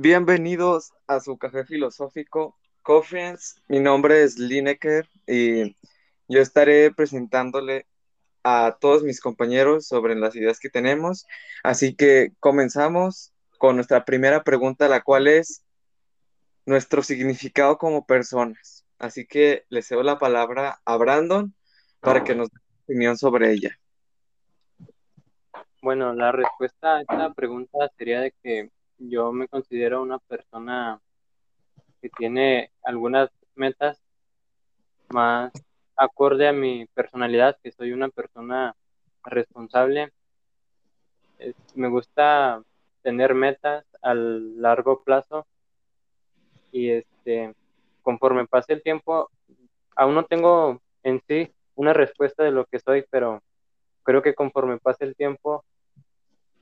Bienvenidos a su café filosófico. Coffeens, mi nombre es Lineker y yo estaré presentándole a todos mis compañeros sobre las ideas que tenemos. Así que comenzamos con nuestra primera pregunta, la cual es nuestro significado como personas. Así que le cedo la palabra a Brandon para que nos dé su opinión sobre ella. Bueno, la respuesta a esta pregunta sería de que yo me considero una persona que tiene algunas metas más acorde a mi personalidad, que soy una persona responsable. me gusta tener metas a largo plazo y este conforme pase el tiempo aún no tengo en sí una respuesta de lo que soy, pero creo que conforme pase el tiempo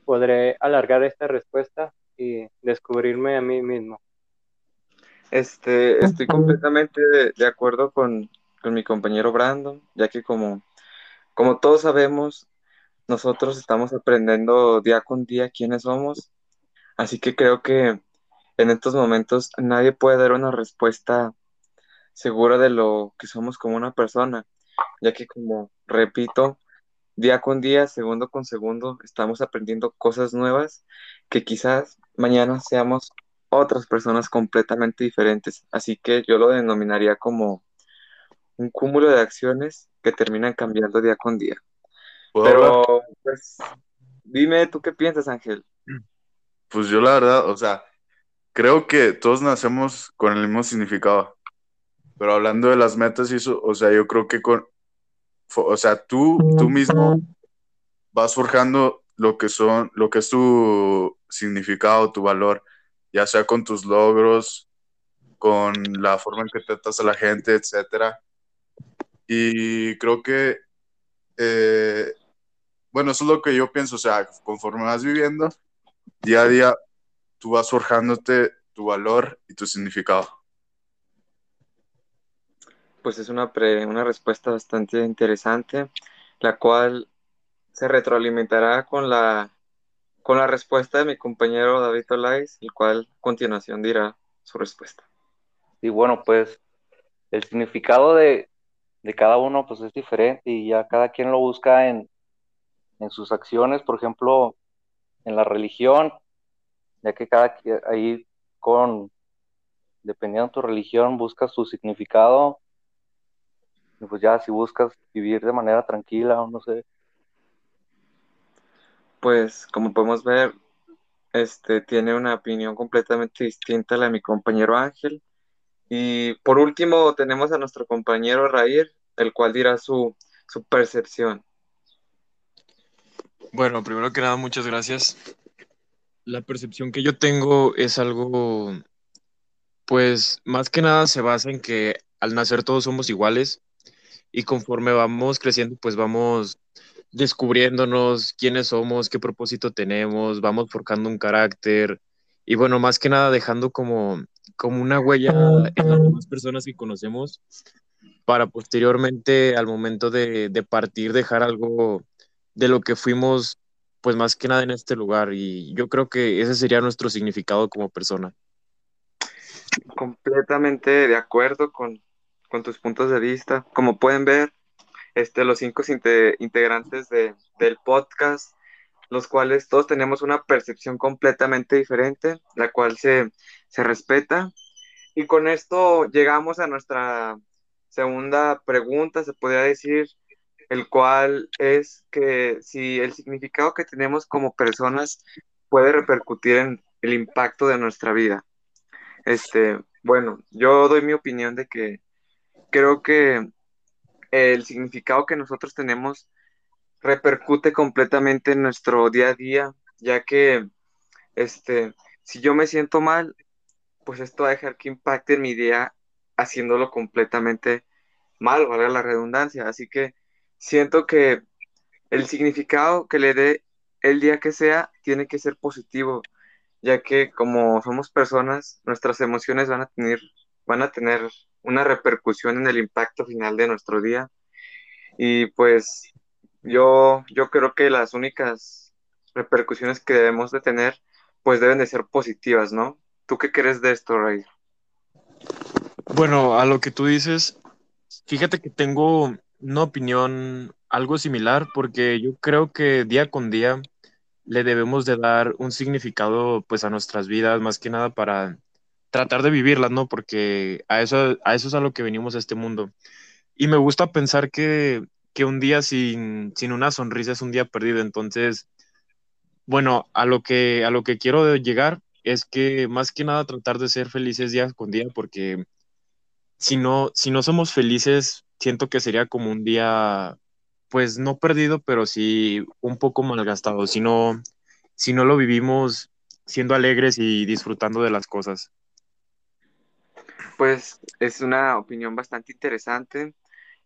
podré alargar esta respuesta y descubrirme a mí mismo. Este, estoy completamente de, acuerdo con, mi compañero Brandon, ya que como, como todos sabemos, nosotros estamos aprendiendo día con día quiénes somos, así que creo que en estos momentos nadie puede dar una respuesta segura de lo que somos como una persona, ya que como repito, día con día, segundo con segundo, estamos aprendiendo cosas nuevas que quizás mañana seamos otras personas completamente diferentes. Así que yo lo denominaría como un cúmulo de acciones que terminan cambiando día con día. Pero, pues, dime, ¿tú qué piensas, Ángel? Pues yo la verdad, o sea, creo que todos nacemos con el mismo significado. Pero hablando de las metas y eso, o sea, yo creo que con, o sea, tú, tú mismo vas forjando lo que son, lo que es tu significado, tu valor, ya sea con tus logros, con la forma en que tratas a la gente, etcétera. Y creo que, eh, bueno, eso es lo que yo pienso, o sea, conforme vas viviendo, día a día, tú vas forjándote tu valor y tu significado. Pues es una, una respuesta bastante interesante, la cual se retroalimentará con la, con la respuesta de mi compañero David Olais, el cual a continuación dirá su respuesta. Y bueno, pues el significado de, cada uno pues es diferente y ya cada quien lo busca en, en sus acciones, por ejemplo, en la religión, ya que cada ahí con, dependiendo de tu religión, buscas tu significado, y pues ya si buscas vivir de manera tranquila o no sé, pues como podemos ver, este tiene una opinión completamente distinta a la de mi compañero Ángel. Y por último tenemos a nuestro compañero Rair, el cual dirá su, su percepción. Bueno, primero que nada, muchas gracias. La percepción que yo tengo es algo, pues más que nada se basa en que al nacer todos somos iguales y conforme vamos creciendo, pues vamos descubriéndonos quiénes somos, qué propósito tenemos, vamos forjando un carácter y bueno, más que nada dejando como, como una huella en las personas que conocemos para posteriormente al momento de, de partir dejar algo de lo que fuimos pues más que nada en este lugar y yo creo que ese sería nuestro significado como persona. Completamente de acuerdo con, con tus puntos de vista. Como pueden ver, este, los cinco integrantes del podcast, los cuales todos tenemos una percepción completamente diferente, la cual se, se respeta. Y con esto llegamos a nuestra segunda pregunta, se podría decir, el cual es que si el significado que tenemos como personas puede repercutir en el impacto de nuestra vida. Este, bueno, yo doy mi opinión de que creo que el significado que nosotros tenemos repercute completamente en nuestro día a día, ya que este, si yo me siento mal, pues esto va a dejar que impacte en mi día haciéndolo completamente mal, valga la redundancia. Así que siento que el significado que le dé el día que sea tiene que ser positivo, ya que como somos personas, nuestras emociones van a tener, van a tener una repercusión en el impacto final de nuestro día. Y pues yo, yo creo que las únicas repercusiones que debemos de tener pues deben de ser positivas, ¿no? ¿Tú qué crees de esto, Ray? Bueno, a lo que tú dices, fíjate que tengo una opinión algo similar porque yo creo que día con día le debemos de dar un significado pues a nuestras vidas, más que nada para tratar de vivirlas, ¿no? Porque a eso, a eso es a lo que venimos a este mundo. Y me gusta pensar que, que un día sin, sin una sonrisa es un día perdido. Entonces, bueno, a lo que, a lo que quiero llegar es que más que nada tratar de ser felices día con día, porque si no, si no somos felices, siento que sería como un día, pues no perdido, pero sí un poco malgastado, si no, si no lo vivimos siendo alegres y disfrutando de las cosas. Pues es una opinión bastante interesante,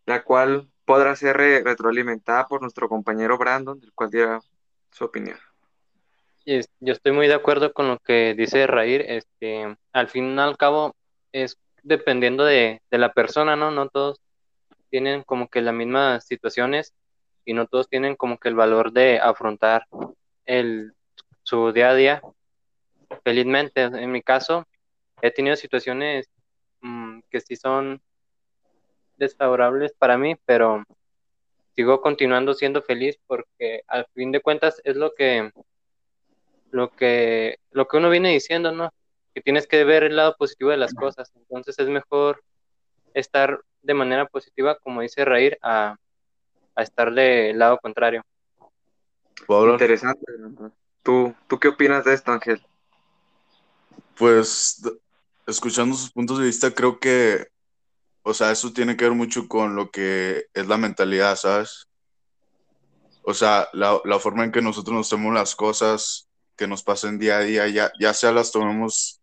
la cual podrá ser re- retroalimentada por nuestro compañero Brandon, del cual dirá su opinión. Yo estoy muy de acuerdo con lo que dice Raír. Este, al fin y al cabo, es dependiendo de, de la persona, ¿no? No todos tienen como que las mismas situaciones y no todos tienen como que el valor de afrontar el, su día a día felizmente. En mi caso, he tenido situaciones que sí son desfavorables para mí, pero sigo continuando siendo feliz porque al fin de cuentas es lo que lo que lo que uno viene diciendo, ¿no? Que tienes que ver el lado positivo de las cosas. Entonces es mejor estar de manera positiva, como dice Raír, a, a estar del lado contrario. Interesante. ¿Tú, ¿Tú qué opinas de esto, Ángel? Pues escuchando sus puntos de vista, creo que, o sea, eso tiene que ver mucho con lo que es la mentalidad, ¿sabes? O sea, la, forma en que nosotros nos tomamos las cosas que nos pasan día a día, ya, ya sea las tomemos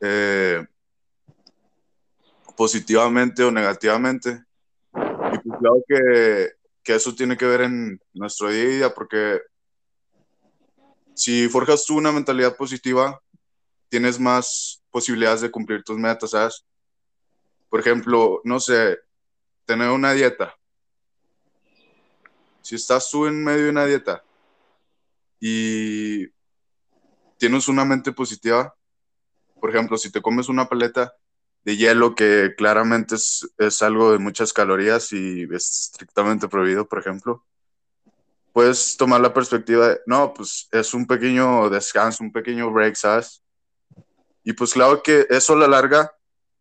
eh, positivamente o negativamente. Y pues claro que, que eso tiene que ver en nuestro día a día, porque si forjas tú una mentalidad positiva, tienes más posibilidades de cumplir tus metas, ¿sabes? Por ejemplo, no sé, tener una dieta. Si estás tú en medio de una dieta y tienes una mente positiva, por ejemplo, si te comes una paleta de hielo que claramente es, es algo de muchas calorías y es estrictamente prohibido, por ejemplo, puedes tomar la perspectiva de, no, pues es un pequeño descanso, un pequeño break, ¿sabes? Y pues claro que eso a la larga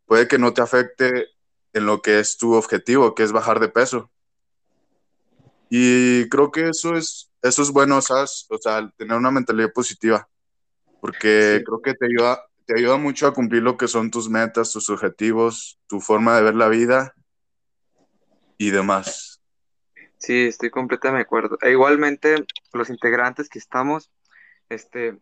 puede que no te afecte en lo que es tu objetivo, que es bajar de peso. Y creo que eso es, eso es bueno, ¿sabes? O sea, tener una mentalidad positiva, porque Sí. creo que te ayuda, te ayuda mucho a cumplir lo que son tus metas, tus objetivos, tu forma de ver la vida y demás. Sí, estoy completamente de acuerdo. E igualmente, los integrantes que estamos, este,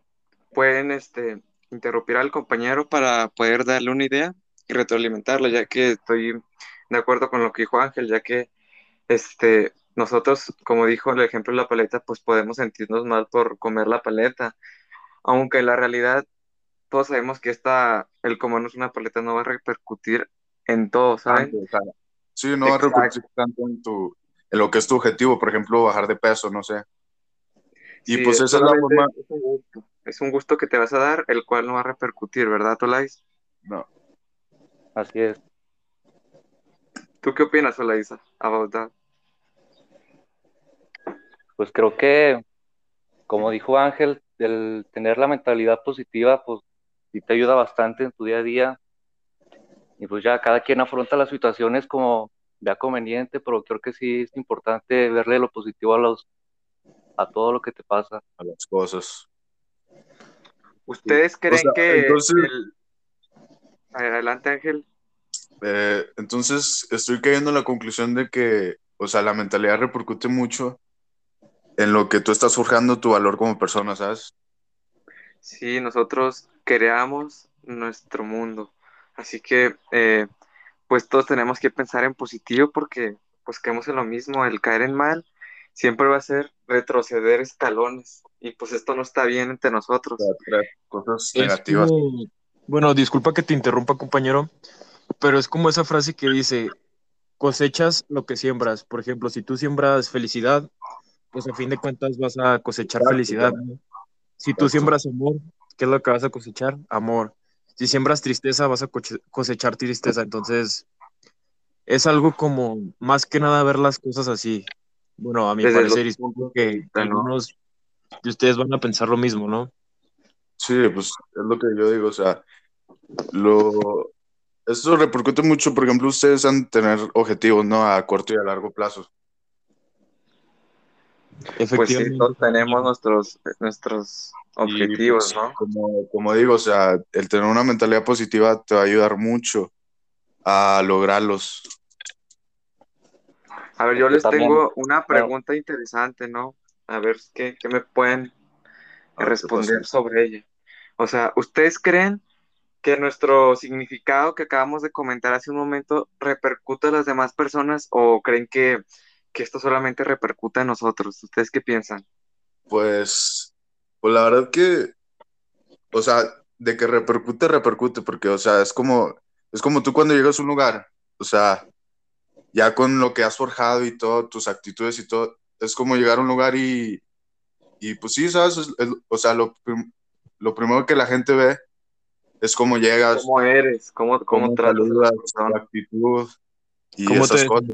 pueden, este, interrumpir al compañero para poder darle una idea y retroalimentarlo, ya que estoy de acuerdo con lo que dijo Ángel, ya que, este, nosotros, como dijo el ejemplo de la paleta, pues podemos sentirnos mal por comer la paleta, aunque en la realidad todos sabemos que esta, el comernos una paleta no va a repercutir en todo, ¿saben? Sí, no va a repercutir tanto en, tu, en lo que es tu objetivo, por ejemplo, bajar de peso, no sé. Y Sí, pues es esa es la forma, es un gusto. Es un gusto que te vas a dar, el cual no va a repercutir, ¿verdad, Olais? no, Así es. ¿Tú qué opinas, Olaisa, about that? Pues creo que, como dijo Ángel, el tener la mentalidad positiva, pues sí te ayuda bastante en tu día a día. Y pues ya cada quien afronta las situaciones como vea conveniente, pero creo que sí es importante verle lo positivo a los a todo lo que te pasa. a las cosas. ¿Ustedes creen sea, que entonces- el... Adelante, Ángel. Eh, entonces, estoy cayendo en la conclusión de que, o sea, la mentalidad repercute mucho en lo que tú estás forjando tu valor como persona, ¿sabes? Sí, nosotros creamos nuestro mundo. Así que, eh, pues todos tenemos que pensar en positivo porque, pues, creemos en lo mismo. El caer en mal siempre va a ser retroceder escalones. Y pues esto no está bien entre nosotros. Cosas Es negativas. como- bueno, disculpa que te interrumpa, compañero, pero es como esa frase que dice, cosechas lo que siembras. Por ejemplo, si tú siembras felicidad, pues a fin de cuentas vas a cosechar felicidad. claro. ¿no? Si tú siembras amor, ¿qué es lo que vas a cosechar? Amor. Si siembras tristeza, vas a cosechar tristeza. Entonces, es algo como más que nada ver las cosas así. Bueno, a mi Desde los parecer, y supongo que algunos de ustedes van a pensar lo mismo, ¿no? Sí, pues es lo que yo digo, o sea, lo... Eso repercute mucho, por ejemplo, ustedes han de tener objetivos, ¿no? A corto y a largo plazo. Pues sí, Efectivamente. todos tenemos nuestros, nuestros Y, objetivos, pues, ¿no? Como, como digo, o sea, el tener una mentalidad positiva te va a ayudar mucho a lograrlos. A ver, yo Porque les también- tengo una pregunta interesante, ¿no? A ver qué, qué me pueden ver, ¿qué responder sobre ella. O sea, ¿ustedes creen que nuestro significado que acabamos de comentar hace un momento repercute a las demás personas o creen que, que esto solamente repercute a nosotros? ¿Ustedes qué piensan? Pues, pues la verdad que, o sea, de que repercute, repercute, porque, o sea, es como, es como tú cuando llegas a un lugar, o sea, ya con lo que has forjado y todo, tus actitudes y todo, es como llegar a un lugar y, y pues sí, ¿sabes? Es- es- o sea, lo, lo primero que la gente ve es cómo llegas, ¿Cómo eres? ¿Cómo, cómo, cómo tratas a saludas, las tu personas? actitud y ¿Cómo te esas cosas.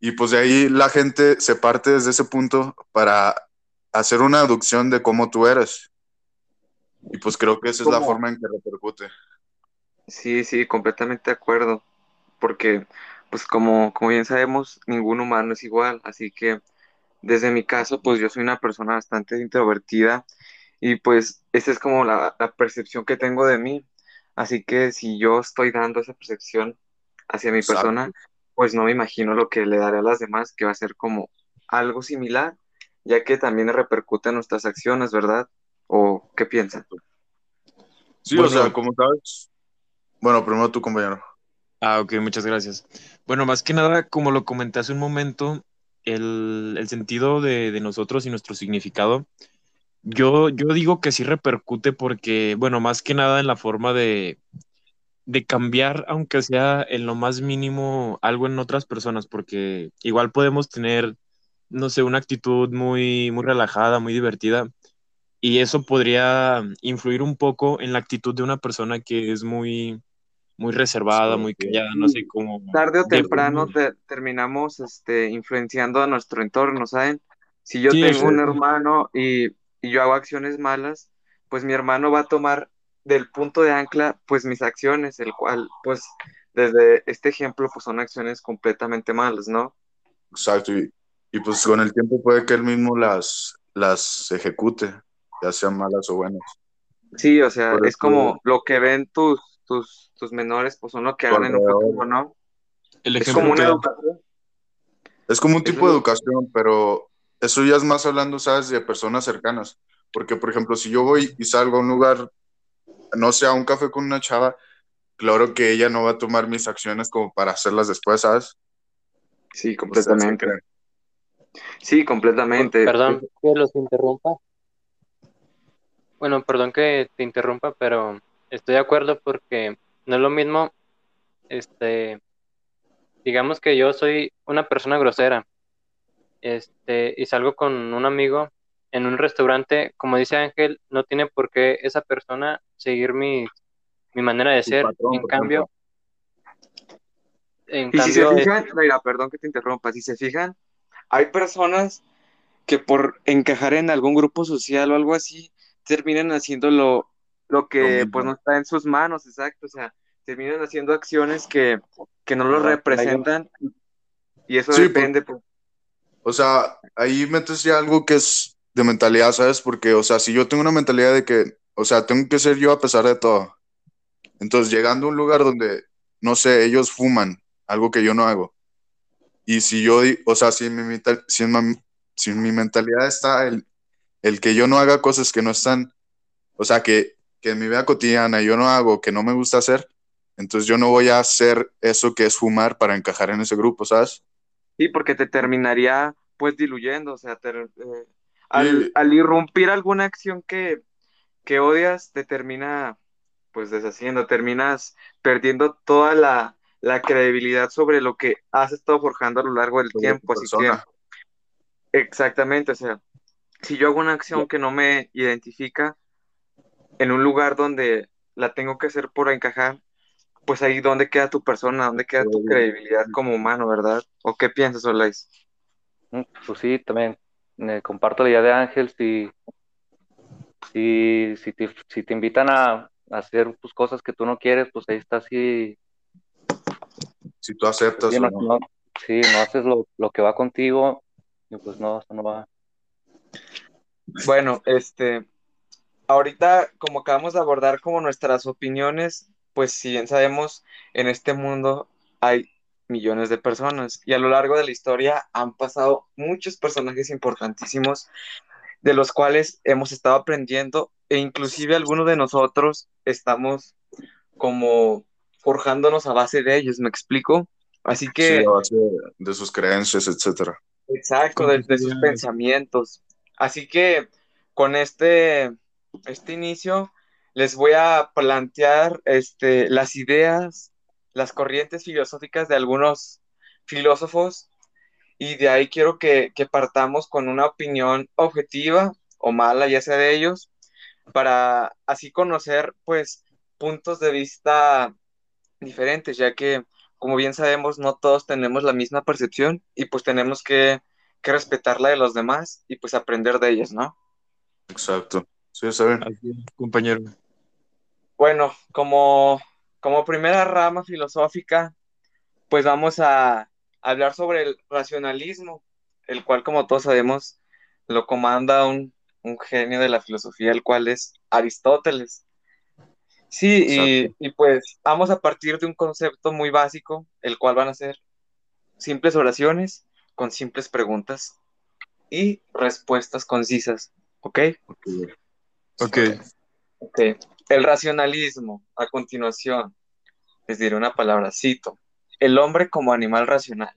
Y pues de ahí la gente se parte desde ese punto para hacer una aducción de cómo tú eres. Y pues creo que esa es la forma en que repercute. Sí, sí, completamente de acuerdo. Porque, pues como, como bien sabemos, ningún humano es igual. Así que desde mi caso, pues yo soy una persona bastante introvertida y pues esa es como la, la percepción que tengo de mí. Así que si yo estoy dando esa percepción hacia mi Exacto. persona, pues no me imagino lo que le daré a las demás, que va a ser como algo similar, ya que también repercute en nuestras acciones, ¿verdad? ¿O qué piensan? Sí, Bueno. o sea, como sabes. Bueno, primero tu compañero. Ah, ok, muchas gracias. Bueno, más que nada, como lo comenté hace un momento, el, el sentido de, de nosotros y nuestro significado, yo, yo digo que sí repercute porque, bueno, más que nada en la forma de, de cambiar, aunque sea en lo más mínimo, algo en otras personas, porque igual podemos tener, no sé, una actitud muy, muy relajada, muy divertida, y eso podría influir un poco en la actitud de una persona que es muy, muy reservada, muy Sí. callada, no sé cómo. tarde o temprano te- terminamos este, influenciando a nuestro entorno, ¿saben? Si yo Sí, tengo un hermano y, y yo hago acciones malas, pues mi hermano va a tomar del punto de ancla, pues mis acciones, el cual, pues desde este ejemplo, pues son acciones completamente malas, ¿no? Exacto. Y, y pues con el tiempo puede que él mismo las, las ejecute, ya sean malas o buenas. Sí, o sea, Por es como lo que ven tus, tus, tus menores, pues son lo que harán en un futuro, ¿no? El Es como una que- educación. Es como un tipo de educación, pero eso ya es más hablando, ¿sabes? De personas cercanas. Porque, por ejemplo, si yo voy y salgo a un lugar, no sé, a un café con una chava, claro que ella no va a tomar mis acciones como para hacerlas después, ¿sabes? Sí, ¿Ustedes qué completamente. Sí, completamente. Perdón que los interrumpa. Bueno, perdón que te interrumpa, pero estoy de acuerdo porque no es lo mismo, este, digamos que yo soy una persona grosera, este, y salgo con un amigo en un restaurante, como dice Ángel, no tiene por qué esa persona seguir mi, mi manera de ser. patrón, En cambio, en Y si se cambio, fijan, mira, perdón que te interrumpa, si se fijan, hay personas que por encajar en algún grupo social o algo así, terminan haciendo lo, lo que Lo pues no está en sus manos, exacto, o sea, terminan haciendo acciones que, que no Ajá, representan y eso Sí, depende, pues, O sea, ahí metes ya algo que es de mentalidad, ¿sabes? Porque, o sea, si yo tengo una mentalidad de que, o sea, tengo que ser yo a pesar de todo. Entonces, llegando a un lugar donde, no sé, ellos fuman, algo que yo no hago. Y si yo, o sea, si en mi, mental- si en si en mi mentalidad está el, el que yo no haga cosas que no están, o sea, que, que en mi vida cotidiana yo no hago, que no me gusta hacer, entonces yo no voy a hacer eso que es fumar para encajar en ese grupo, ¿sabes? sí, porque te terminaría pues diluyendo, o sea, te- eh, al, Sí. al irrumpir alguna acción que, que odias, te termina pues deshaciendo, terminas perdiendo toda la, la credibilidad sobre lo que has estado forjando a lo largo del Sobre tiempo, así que exactamente, o sea, si yo hago una acción que no me identifica, en un lugar donde la tengo que hacer por encajar, pues ahí dónde queda tu persona, dónde queda tu credibilidad como humano, ¿verdad? ¿O qué piensas, Olais? Mm, Pues sí, también eh, comparto la idea de Ángel. Si, si, si, te, si te invitan a, a hacer pues, cosas que tú no quieres, pues ahí está. Si, Si tú aceptas si o no, no. no- si no haces lo, lo que va contigo, y pues no, eso no va. Bueno, este, ahorita como acabamos de abordar como nuestras opiniones, pues si bien sabemos, en este mundo hay millones de personas y a lo largo de la historia han pasado muchos personajes importantísimos de los cuales hemos estado aprendiendo e inclusive algunos de nosotros estamos como forjándonos a base de ellos, ¿me explico? Así Sí, que... a base de, sus creencias, etcétera. Exacto, de, de sus pensamientos. Así que con este, este inicio les voy a plantear este, las ideas, las corrientes filosóficas de algunos filósofos y de ahí quiero que, que partamos con una opinión objetiva o mala, ya sea de ellos, para así conocer pues puntos de vista diferentes, ya que como bien sabemos no todos tenemos la misma percepción y pues tenemos que, que respetar la de los demás y pues aprender de ellos, ¿no? Exacto. Sí, está bien. Así es, compañero. Bueno, como, como primera rama filosófica, pues vamos a hablar sobre el racionalismo, el cual como todos sabemos lo comanda un, un genio de la filosofía, el cual es Aristóteles. Sí, y, pues vamos a partir de un concepto muy básico, el cual van a ser simples oraciones con simples preguntas y respuestas concisas, ¿ok? Ok. Ok. Ok. El racionalismo, a continuación, les diré una palabra, cito, el hombre como animal racional.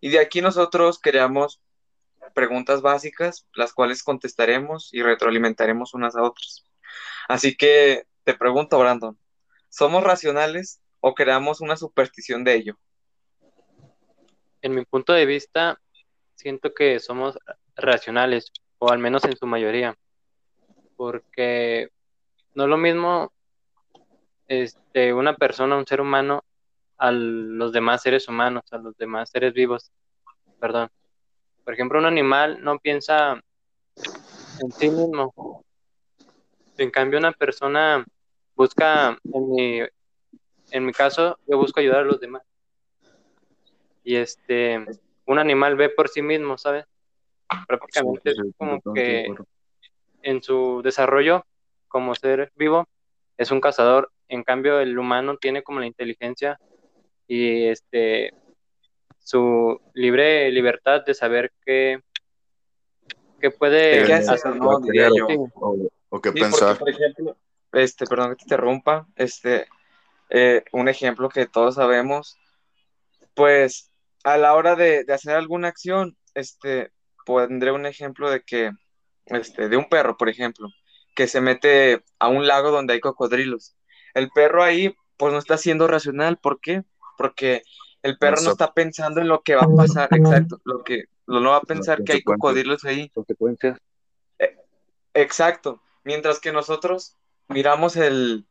Y de aquí nosotros creamos preguntas básicas, las cuales contestaremos y retroalimentaremos unas a otras. Así que te pregunto, Brandon, ¿somos racionales o creamos una superstición de ello? En mi punto de vista, siento que somos racionales, o al menos en su mayoría, porque no es lo mismo este, una persona, un ser humano, a los demás seres humanos, a los demás seres vivos, perdón. Por ejemplo, un animal no piensa en sí mismo. En cambio, una persona busca, en mi, en mi caso, yo busco ayudar a los demás. Y este, un animal ve por sí mismo, ¿sabes? Prácticamente Sí, sí, es como que. En su desarrollo como ser vivo es un cazador. En cambio, el humano tiene como la inteligencia y este su libre libertad de saber qué, qué puede ¿Qué hacer, hacer. no? Diría yo. Sí, O, o qué Sí, porque, pensar. por ejemplo, este, perdón que te interrumpa, este, eh, un ejemplo que todos sabemos, pues a la hora de, de hacer alguna acción, este, pondré un ejemplo de que, este, de un perro, por ejemplo, que se mete a un lago donde hay cocodrilos. El perro ahí, pues no está siendo racional, ¿por qué? Porque el perro no está- está pensando en lo que va a pasar, exacto, lo que, lo no va a pensar que hay cocodrilos ahí. Consecuencias. Exacto. Mientras que nosotros miramos el,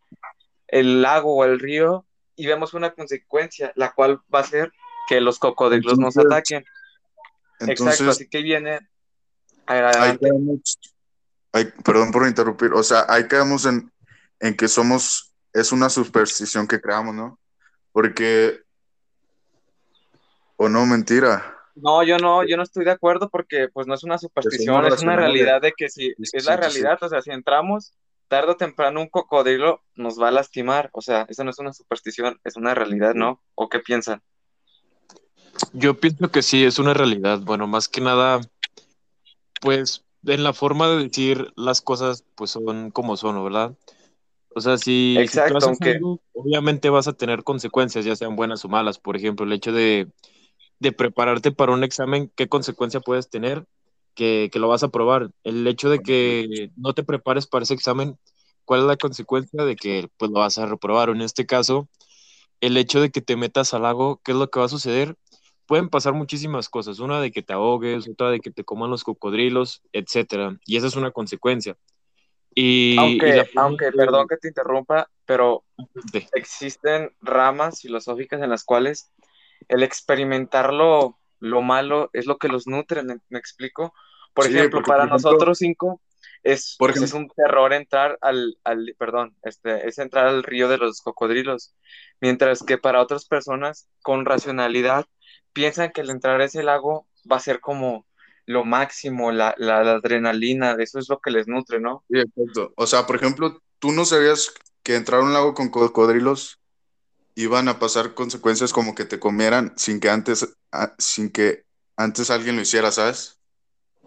el lago o el río y vemos una consecuencia, la cual va a ser que los cocodrilos nos Entonces, ataquen. Exacto, así que viene. A ver, ahí adelante. quedamos, ahí- perdón por interrumpir, o sea, ahí quedamos en, en que somos, es una superstición que creamos, ¿no? Porque, o no, mentira. No, yo no, yo no estoy de acuerdo porque pues no es una superstición, es una realidad de que si es la realidad, o sea, si entramos tarde o temprano un cocodrilo nos va a lastimar, o sea, eso no es una superstición, es una realidad, ¿no? ¿O qué piensan? Yo pienso que sí, es una realidad. Bueno, más que nada, pues en la forma de decir las cosas, pues son como son, ¿verdad? O sea, si, si tú Exacto, haces aunque- algo, obviamente vas a tener consecuencias, ya sean buenas o malas. Por ejemplo, el hecho de, de prepararte para un examen, ¿qué consecuencia puedes tener? Que, que lo vas a probar. El hecho de que no te prepares para ese examen, ¿cuál es la consecuencia de que pues lo vas a reprobar? O en este caso, el hecho de que te metas al lago, ¿qué es lo que va a suceder? Pueden pasar muchísimas cosas, una de que te ahogues, otra de que te coman los cocodrilos, etcétera, y esa es una consecuencia. Y, y Aunque, la forma aunque, perdón que te interrumpa, pero de- existen ramas filosóficas en las cuales el experimentar lo, lo malo es lo que los nutre, ¿me, me explico? Por Sí, ejemplo, para por ejemplo- nosotros cinco es, pues, es un terror entrar al, al, perdón, este, es entrar al río de los cocodrilos, mientras que para otras personas con racionalidad piensan que el entrar a ese lago va a ser como lo máximo, la, la, la adrenalina, eso es lo que les nutre, ¿no? Sí, exacto. O sea, por ejemplo, tú no sabías que entrar a un lago con cocodrilos iban a pasar consecuencias como que te comieran sin que antes, a- sin que antes alguien lo hiciera, ¿sabes?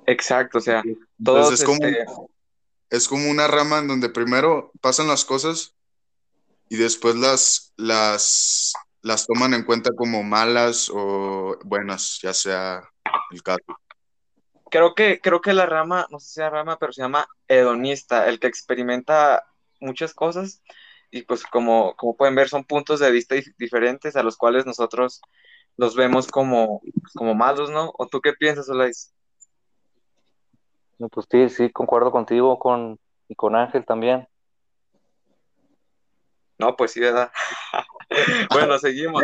Exacto, o sea, Entonces es como, este, es como una rama en donde primero pasan las cosas y después las, las, las toman en cuenta como malas o buenas, ya sea el caso. creo que, creo que la rama, no sé si sea rama, pero se llama hedonista, el que experimenta muchas cosas y pues como, como pueden ver son puntos de vista dif- diferentes a los cuales nosotros los vemos como, como malos, ¿no? ¿O tú qué piensas, Olais? No, Pues sí, sí, concuerdo contigo con, y con Ángel también. No, pues sí, ¿verdad? Bueno, seguimos.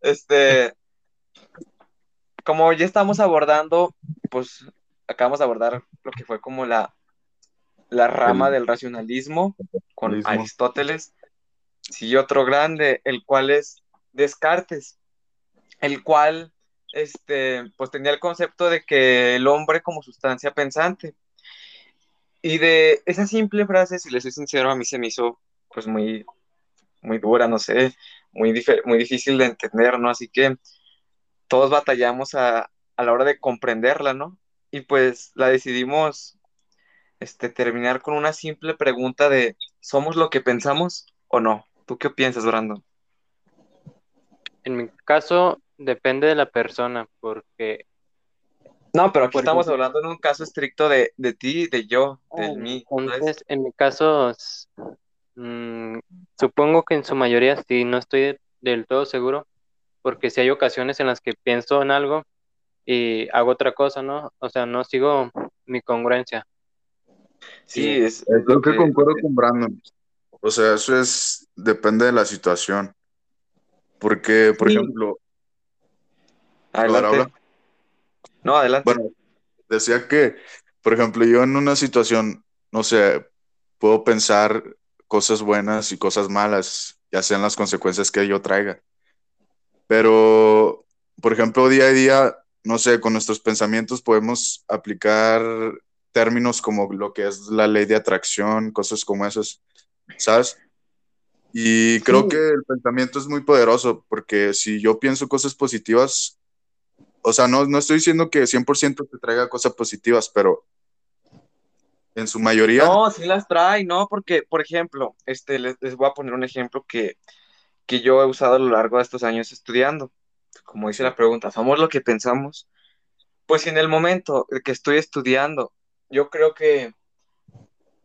Este, como ya estamos abordando, pues acabamos de abordar lo que fue como la, la rama El- del racionalismo con. Aristóteles. Sí, otro grande, el cual es Descartes, el cual este, pues tenía el concepto de que el hombre como sustancia pensante. Y de esa simple frase, si les soy sincero, a mí se me hizo pues muy, muy dura, no sé, muy, muy difícil de entender, ¿no? Así que todos batallamos a, a la hora de comprenderla, ¿no? Y pues la decidimos este, terminar con una simple pregunta de ¿somos lo que pensamos o no? ¿Tú qué piensas, Brandon? En mi caso, depende de la persona, porque No, pero aquí estamos hablando en un caso estricto de, de ti, de yo, de Ah, mí. ¿sabes? entonces, en mi caso, mm, supongo que en su mayoría sí, no estoy del todo seguro, porque si hay ocasiones en las que pienso en algo y hago otra cosa, ¿no? O sea, no sigo mi congruencia. Sí, es, es Eh, lo Creo que que... concuerdo con Brandon. O sea, eso es, depende de la situación. Porque, por Sí. ejemplo, Adelante. habla. No, adelante. bueno, decía que, por ejemplo, yo en una situación, no sé, puedo pensar cosas buenas y cosas malas, ya sean las consecuencias que yo traiga. Pero, por ejemplo, día a día, no sé, con nuestros pensamientos podemos aplicar términos como lo que es la ley de atracción, cosas como esas, ¿sabes? Y creo Sí. que el pensamiento es muy poderoso porque si yo pienso cosas positivas, o sea, no, no estoy diciendo que 100% te traiga cosas positivas, pero en su mayoría, No, sí las trae, ¿no? Porque, por ejemplo, este, les, les voy a poner un ejemplo que, que yo he usado a lo largo de estos años estudiando. Como dice la pregunta, ¿somos lo que pensamos? Pues en el momento que estoy estudiando, yo creo que,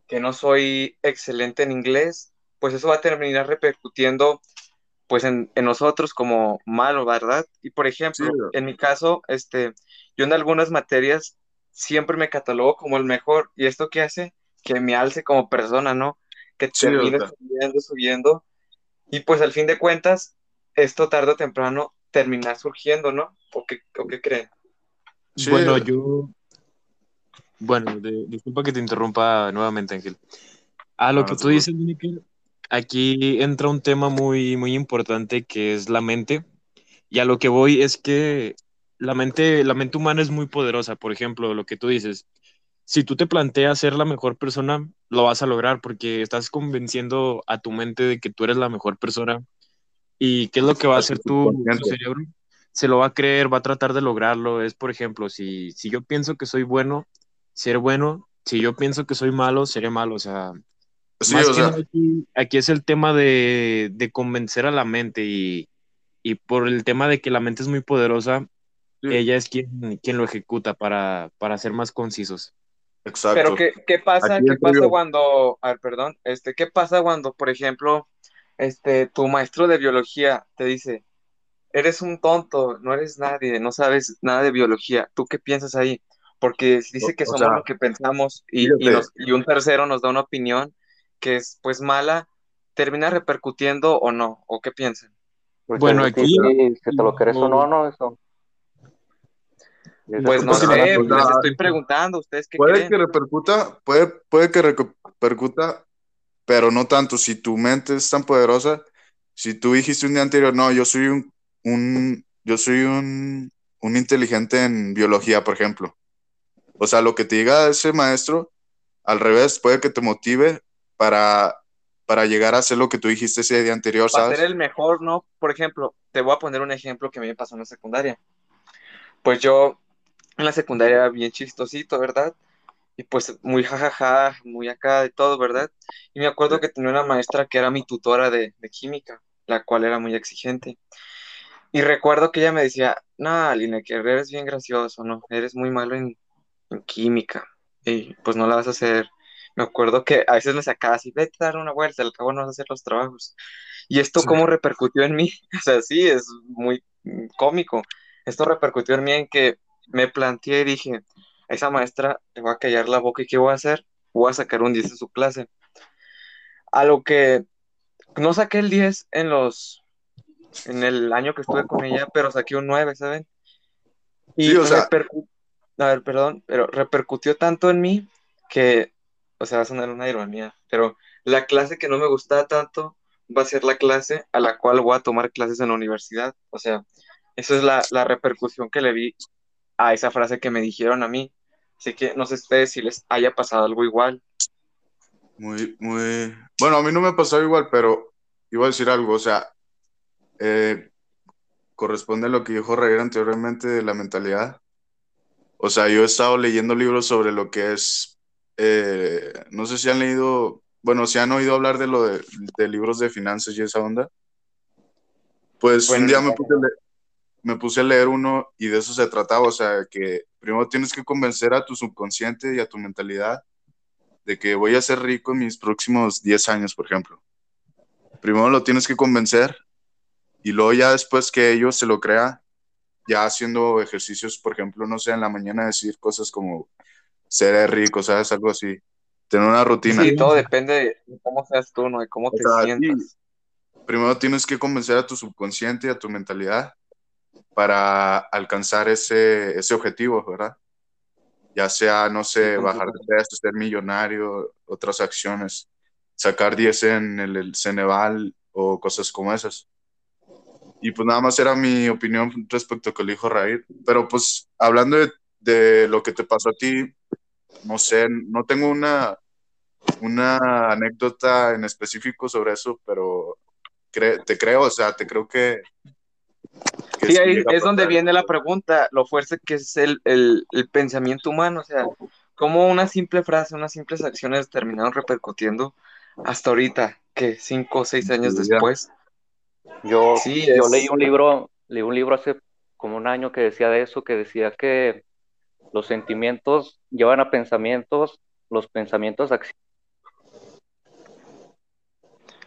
que no soy excelente en inglés, pues eso va a terminar repercutiendo pues en, en nosotros como malo, ¿verdad? Y por ejemplo, Sí. en mi caso, este, yo en algunas materias siempre me catalogo como el mejor, y esto qué hace que me alce como persona, ¿no? Que Sí, termine subiendo, subiendo, y pues al fin de cuentas, esto tarde o temprano termina surgiendo, ¿no? ¿O qué, o qué creen? Sí. Bueno, yo. Bueno, de- disculpa que te interrumpa nuevamente, Ángel. A lo No, que no tú dices, Miquel, aquí entra un tema muy, muy importante que es la mente. Y a lo que voy es que la mente, la mente humana es muy poderosa. Por ejemplo, lo que tú dices, si tú te planteas ser la mejor persona, lo vas a lograr porque estás convenciendo a tu mente de que tú eres la mejor persona. ¿Y qué es lo que va a hacer tu cerebro? Se lo va a creer, va a tratar de lograrlo. Es, por ejemplo, si, si yo pienso que soy bueno, seré bueno. Si yo pienso que soy malo, seré malo. O sea, Sí, más o que sea, aquí, aquí es el tema de, de convencer a la mente y, y por el tema de que la mente es muy poderosa, sí, ella es quien, quien lo ejecuta para, para ser más concisos. exacto. Pero ¿qué, qué pasa, qué pasa cuando, a ver, perdón, este, qué pasa cuando, por ejemplo, este, tu maestro de biología te dice, eres un tonto, no eres nadie, no sabes nada de biología, ¿tú qué piensas ahí? porque dice que O- o somos sea, lo que pensamos y, y fíjate. nos- y un tercero nos da una opinión que es pues mala, ¿termina repercutiendo o no? ¿O qué piensan? Pues Bueno, aquí- si te lo crees o no, no, eso. Pues no sé, para- sea, les estoy preguntando, ¿ustedes qué Puede creen? que repercuta, puede, puede que repercuta, pero no tanto. Si tu mente es tan poderosa, si tú dijiste un día anterior, no, yo soy un, un yo soy un, un inteligente en biología, por ejemplo. O sea, lo que te diga ese maestro, al revés, puede que te motive para, para llegar a hacer lo que tú dijiste ese día anterior, Para ¿sabes? ser el mejor, ¿no? Por ejemplo, te voy a poner un ejemplo que me pasó en la secundaria. Pues yo en la secundaria era bien chistosito, ¿verdad? Y pues muy jajaja, muy acá de todo, ¿verdad? Y me acuerdo que tenía una maestra que era mi tutora de, de química, la cual era muy exigente. Y recuerdo que ella me decía, no, Lina, que eres bien gracioso, ¿no? Eres muy malo en, en química. Y pues no la vas a hacer. Me acuerdo que a veces me sacaba así, vete a dar una vuelta, al cabo no vas a hacer los trabajos. ¿Y esto cómo repercutió en mí? O sea, sí, es muy mm, cómico. Esto repercutió en mí en que me planteé y dije, a esa maestra le voy a callar la boca y ¿qué voy a hacer? Voy a sacar un 10 en su clase. A lo que no saqué el 10 en los, en el año que estuve con ella, pero saqué un 9, ¿saben? Y Sí, o sea- repercu- a ver, perdón, pero repercutió tanto en mí que, o sea, va a sonar una ironía, pero la clase que no me gustaba tanto va a ser la clase a la cual voy a tomar clases en la universidad. O sea, eso es la, la repercusión que le vi a esa frase que me dijeron a mí. Así que no sé ustedes si les haya pasado algo igual. Muy, muy. Bueno, a mí no me pasó igual, pero iba a decir algo. O sea, eh, corresponde a lo que dijo Reír anteriormente de la mentalidad. O sea, yo he estado leyendo libros sobre lo que es. eh, no sé si han leído. Bueno, si han oído hablar de lo de, de libros de finanzas y esa onda. Pues Bueno, un día me puse, a leer, me puse a leer uno y de eso se trataba. O sea, que primero tienes que convencer a tu subconsciente y a tu mentalidad de que voy a ser rico en mis próximos 10 años, por ejemplo. Primero lo tienes que convencer y luego ya después que ellos se lo crea, ya haciendo ejercicios, por ejemplo, no sé, en la mañana decir cosas como seré rico, ¿sabes? Algo así. Tener una rutina. Sí, todo depende de cómo seas tú, ¿no? De cómo O te sea, sientas. Primero tienes que convencer a tu subconsciente y a tu mentalidad para alcanzar ese, ese objetivo, ¿verdad? Ya sea, no sé, bajar de peso, ser millonario, otras acciones, sacar 10 en el, el Ceneval o cosas como esas. Y pues nada más era mi opinión respecto a que lo dijo Raír. Pero pues hablando de, de lo que te pasó a ti, no sé, no tengo una, una anécdota en específico sobre eso, pero cre- te creo, o sea, te creo que... que Sí, ahí es donde viene la pregunta, lo fuerte que es el, el, el pensamiento humano, o sea, cómo una simple frase, unas simples acciones terminaron repercutiendo hasta ahorita, que cinco o seis años después. Yo, Sí, yo es- leí un libro, leí un libro hace como un año que decía de eso, que decía que los sentimientos llevan a pensamientos, los pensamientos a acciones.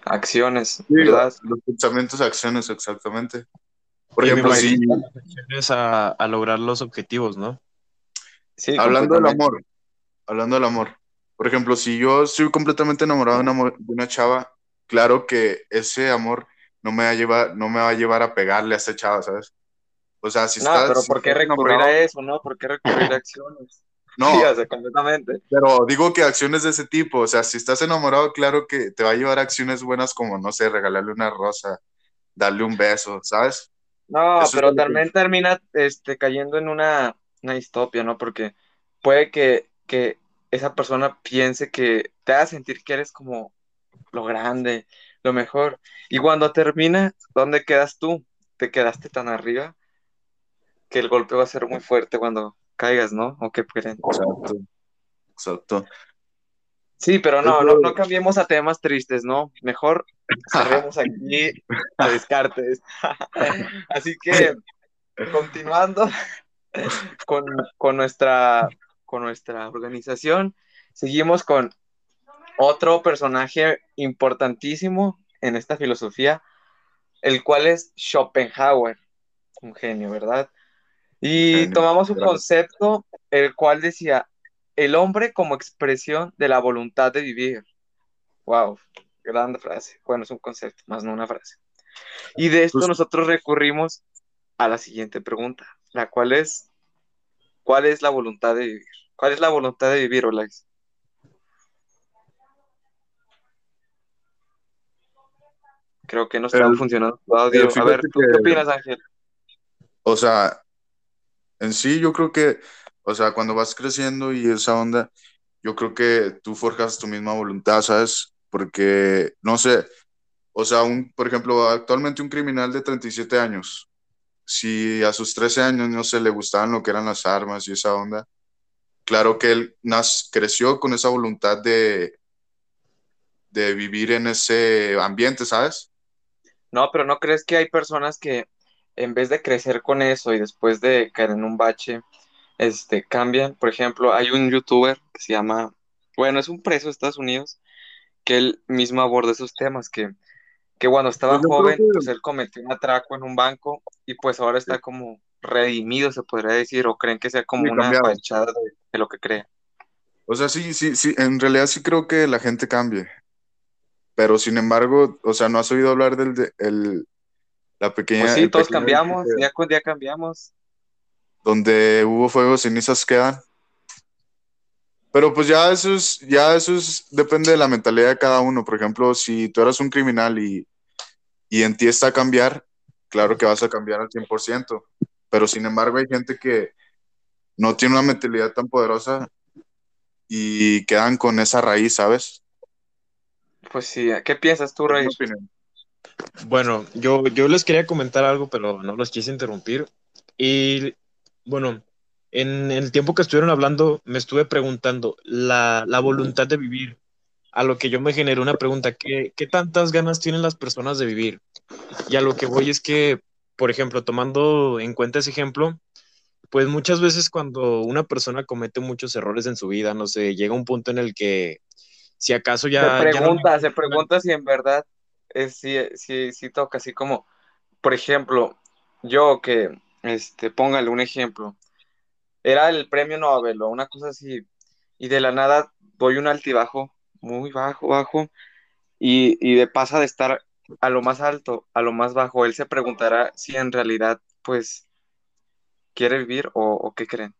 Acciones, Sí, ¿verdad? los pensamientos, acciones, exactamente. Por ejemplo, si imagino las acciones a, a lograr los objetivos, ¿no? Sí, hablando del amor, hablando del amor, por ejemplo, si yo estoy completamente enamorado de una, mo- de una chava, claro que ese amor no me va a llevar, no me va a llevar a pegarle a esa chava, ¿sabes? O sea, si No, estás, pero ¿por qué recurrir a eso, no? ¿Por qué recurrir a acciones? No, Sí, o sea, completamente. pero digo que acciones de ese tipo, o sea, si estás enamorado, claro que te va a llevar a acciones buenas como, no sé, regalarle una rosa, darle un beso, ¿sabes? No, Eso pero que- también termina este, cayendo en una, una distopia, ¿no? Porque puede que, que esa persona piense que te haga sentir que eres como lo grande, lo mejor. Y cuando termina, ¿dónde quedas tú? Te quedaste tan arriba que el golpe va a ser muy fuerte cuando caigas, ¿no? ¿O qué creen? Exacto. Exacto. Sí, pero no, no, no cambiemos a temas tristes, ¿no? Mejor cerremos aquí a descartes. Así que, continuando con, con nuestra, con nuestra organización, seguimos con otro personaje importantísimo en esta filosofía, el cual es Schopenhauer, un genio, ¿verdad? Y Genio, tomamos un concepto el cual decía, el hombre como expresión de la voluntad de vivir. Wow, grande frase. Bueno, es un concepto, más no una frase. Y de esto Pues- nosotros recurrimos a la siguiente pregunta, la cual es, ¿cuál es la voluntad de vivir? ¿Cuál es la voluntad de vivir, Olax? Creo que no está funcionando tu audio. el- A ver, ¿tú que- qué opinas, Ángel? O sea, en sí yo creo que, o sea, cuando vas creciendo y esa onda, yo creo que tú forjas tu misma voluntad, ¿sabes? Porque, no sé, o sea, un, por ejemplo, actualmente un criminal de 37 años, si a sus 13 años no se le gustaban lo que eran las armas y esa onda, claro que él nas- creció con esa voluntad de, de vivir en ese ambiente, ¿sabes? No, pero ¿no crees que hay personas que en vez de crecer con eso y después de caer en un bache, este, cambian? Por ejemplo, hay un youtuber que se llama, bueno, es un preso de Estados Unidos, que él mismo aborda esos temas, que, que cuando estaba Pues joven, que- pues él cometió un atraco en un banco y pues ahora está como redimido, se podría decir, o creen que sea como Sí, una fachada de, de lo que cree. O sea, sí, sí, sí, en realidad sí creo que la gente cambie. Pero sin embargo, o sea, ¿no has oído hablar del de- el, la pequeña, Pues sí, todos cambiamos, día con día cambiamos. donde hubo fuego, cenizas quedan? Pero pues ya eso es, ya eso es, depende de la mentalidad de cada uno. Por ejemplo, si tú eres un criminal y, y en ti está cambiar, claro que vas a cambiar al 100%. Pero sin embargo, hay gente que no tiene una mentalidad tan poderosa y quedan con esa raíz, ¿sabes? Pues sí, ¿qué piensas tú, Rey? Bueno, yo, yo les quería comentar algo, pero no los quise interrumpir. Y bueno, en el tiempo que estuvieron hablando, me estuve preguntando la, la voluntad de vivir. A lo que yo me generé una pregunta, ¿qué, ¿qué tantas ganas tienen las personas de vivir? Y a lo que voy es que, por ejemplo, tomando en cuenta ese ejemplo, pues muchas veces cuando una persona comete muchos errores en su vida, no sé, llega un punto en el que si acaso ya... se ya no le pregunta, se pregunta si en verdad es, si, si, si toca, así como, por ejemplo, yo que, este, póngale un ejemplo, era el premio Nobel o una cosa así, y de la nada doy un altibajo, muy bajo, bajo, y, y de pasa de estar a lo más alto, a lo más bajo, él se preguntará si en realidad, pues, quiere vivir o, o qué creen.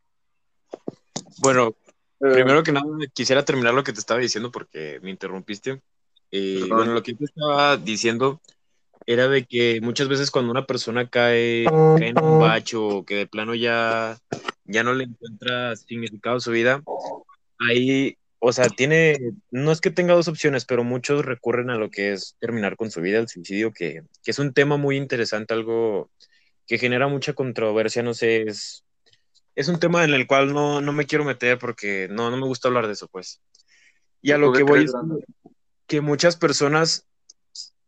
Bueno, Eh, Primero que nada, quisiera terminar lo que te estaba diciendo porque me interrumpiste. Eh, bueno, lo que te estaba diciendo era de que muchas veces cuando una persona cae, cae en un bacho o que de plano ya, ya no le encuentra significado a su vida, ahí, o sea, tiene, no es que tenga dos opciones, pero muchos recurren a lo que es terminar con su vida, el suicidio, que, que es un tema muy interesante, algo que genera mucha controversia, no sé, es, es un tema en el cual no, no me quiero meter porque no, no me gusta hablar de eso, pues. Y a ¿Tú lo que voy es que muchas personas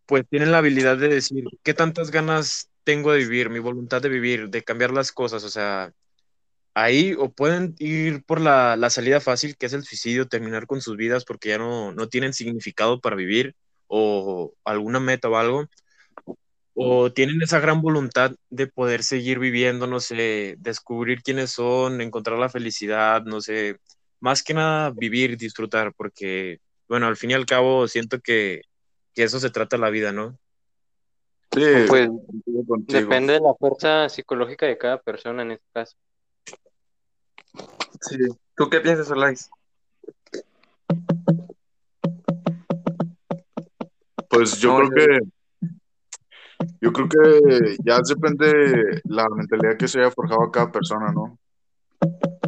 pues tienen la habilidad de decir, ¿qué tantas ganas tengo de vivir, mi voluntad de vivir, de cambiar las cosas? O sea, ahí o pueden ir por la, la salida fácil, que es el suicidio, terminar con sus vidas porque ya no, no tienen significado para vivir o alguna meta o algo, o tienen esa gran voluntad de poder seguir viviendo, no sé, descubrir quiénes son, encontrar la felicidad, no sé, más que nada vivir, disfrutar, porque, bueno, al fin y al cabo siento que, que eso se trata la vida, ¿no? sí, Pues depende de la fuerza psicológica de cada persona en este caso. Sí. ¿Tú qué piensas, Olais? Pues yo No, creo que yo creo que ya depende de la mentalidad que se haya forjado a cada persona, ¿no?